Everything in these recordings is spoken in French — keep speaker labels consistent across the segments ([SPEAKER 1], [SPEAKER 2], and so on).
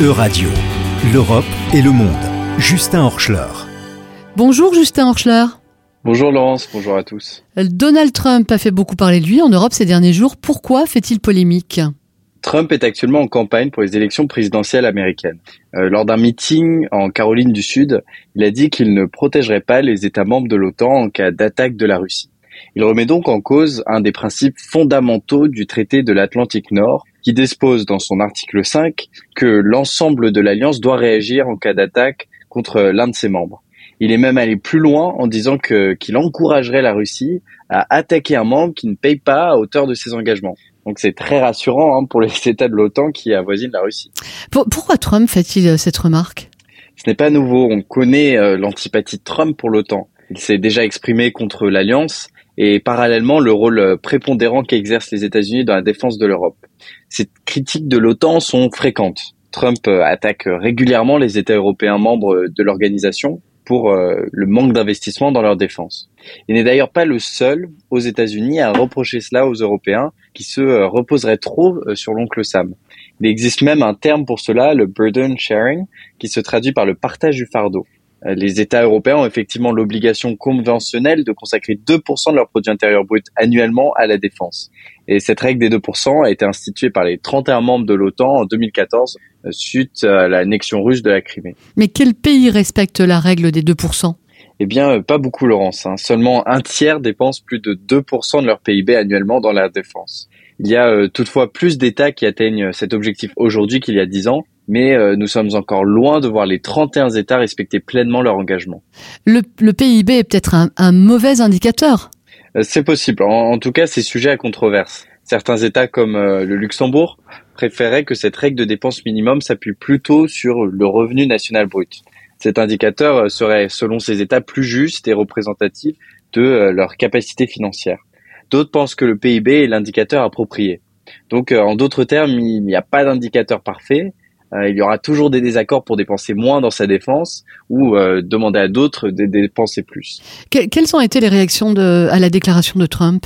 [SPEAKER 1] E-Radio, l'Europe et le monde. Justin Horschler.
[SPEAKER 2] Bonjour Justin Horschler.
[SPEAKER 3] Bonjour Laurence, bonjour à tous.
[SPEAKER 2] Donald Trump a fait beaucoup parler de lui en Europe ces derniers jours. Pourquoi fait-il polémique?
[SPEAKER 3] Trump est actuellement en campagne pour les élections présidentielles américaines. Euh, lors d'un meeting en Caroline du Sud, il a dit qu'il ne protégerait pas les États membres de l'OTAN en cas d'attaque de la Russie. Il remet donc en cause un des principes fondamentaux du traité de l'Atlantique Nord, qui dispose dans son article 5 que l'ensemble de l'alliance doit réagir en cas d'attaque contre l'un de ses membres. Il est même allé plus loin en disant que qu'il encouragerait la Russie à attaquer un membre qui ne paye pas à hauteur de ses engagements. Donc c'est très rassurant hein, pour les États de l'OTAN qui avoisinent la Russie.
[SPEAKER 2] pourquoi Trump fait-il euh, cette remarque?
[SPEAKER 3] Ce n'est pas nouveau. On connaît euh, l'antipathie de Trump pour l'OTAN. Il s'est déjà exprimé contre l'alliance et parallèlement le rôle euh, prépondérant qu'exercent les États-Unis dans la défense de l'Europe. Ces critiques de l'OTAN sont fréquentes. Trump attaque régulièrement les États européens membres de l'organisation pour euh, le manque d'investissement dans leur défense. Il n'est d'ailleurs pas le seul aux États-Unis à reprocher cela aux Européens qui se euh, reposeraient trop euh, sur l'oncle Sam. Il existe même un terme pour cela, le burden sharing, qui se traduit par le partage du fardeau. Les États européens ont effectivement l'obligation conventionnelle de consacrer 2% de leur produit intérieur brut annuellement à la défense. Et cette règle des 2% a été instituée par les 31 membres de l'OTAN en 2014 euh, suite à l'annexion russe de la Crimée.
[SPEAKER 2] Mais quel pays respecte la règle des 2%
[SPEAKER 3] eh bien, euh, pas beaucoup, Laurence. Hein. Seulement un tiers dépense plus de 2% de leur PIB annuellement dans la défense. Il y a euh, toutefois plus d'États qui atteignent cet objectif aujourd'hui qu'il y a 10 ans, mais nous sommes encore loin de voir les 31 États respecter pleinement leur engagement.
[SPEAKER 2] Le, PIB est peut-être un mauvais indicateur
[SPEAKER 3] euh, c'est possible. En, tout cas, c'est sujet à controverse. Certains États comme euh, le Luxembourg préféraient que cette règle de dépense minimum s'appuie plutôt sur le revenu national brut. Cet indicateur euh, serait, selon ces États, plus juste et représentatif de leur capacité financière. D'autres pensent que le PIB est l'indicateur approprié. Donc, en d'autres termes, il n'y a pas d'indicateur parfait, euh, il y aura toujours des désaccords pour dépenser moins dans sa défense ou euh, demander à d'autres de dépenser plus.
[SPEAKER 2] quelles ont été les réactions de, à la déclaration de Trump?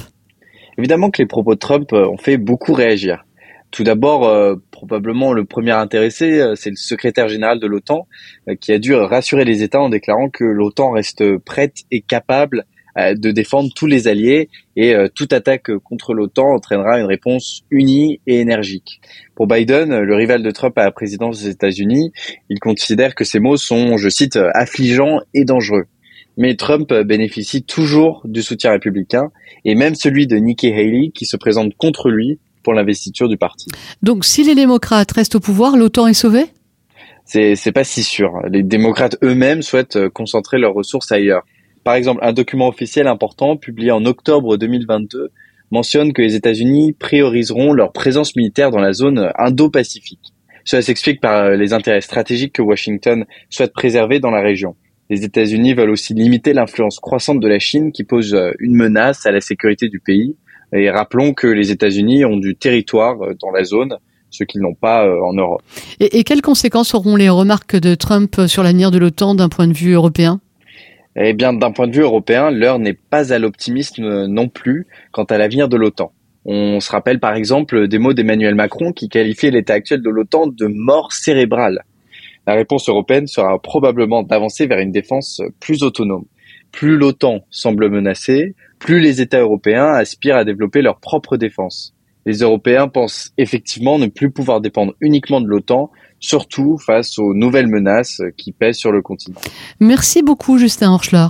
[SPEAKER 3] Évidemment que les propos de Trump euh, ont fait beaucoup réagir. Tout d'abord, probablement le premier intéressé, c'est le secrétaire général de l'OTAN, qui a dû rassurer les États en déclarant que l'OTAN reste prête et capable de défendre tous les alliés et euh, toute attaque contre l'OTAN entraînera une réponse unie et énergique. Pour Biden, le rival de Trump à la présidence des États-Unis, il considère que ces mots sont, je cite, affligeants et dangereux. Mais Trump bénéficie toujours du soutien républicain et même celui de Nikki Haley qui se présente contre lui pour l'investiture du parti.
[SPEAKER 2] Donc si les démocrates restent au pouvoir, l'OTAN est sauvé
[SPEAKER 3] c'est pas si sûr. Les démocrates eux-mêmes souhaitent concentrer leurs ressources ailleurs. Par exemple, un document officiel important publié en octobre 2022 mentionne que les États-Unis prioriseront leur présence militaire dans la zone Indo-Pacifique. Cela s'explique par les intérêts stratégiques que Washington souhaite préserver dans la région. Les États-Unis veulent aussi limiter l'influence croissante de la Chine qui pose une menace à la sécurité du pays. Et rappelons que les États-Unis ont du territoire dans la zone, ce qu'ils n'ont pas euh, en Europe.
[SPEAKER 2] Et, et quelles conséquences auront les remarques de Trump sur l'avenir de l'OTAN d'un point de vue européen?
[SPEAKER 3] Eh bien, d'un point de vue européen, l'heure n'est pas à l'optimisme non plus quant à l'avenir de l'OTAN. On se rappelle par exemple des mots d'Emmanuel Macron qui qualifiait l'état actuel de l'OTAN de mort cérébrale. La réponse européenne sera probablement d'avancer vers une défense plus autonome. Plus l'OTAN semble menacée, plus les États européens aspirent à développer leur propre défense. Les Européens pensent effectivement ne plus pouvoir dépendre uniquement de l'OTAN, surtout face aux nouvelles menaces qui pèsent sur le continent.
[SPEAKER 2] Merci beaucoup Justin Horschler.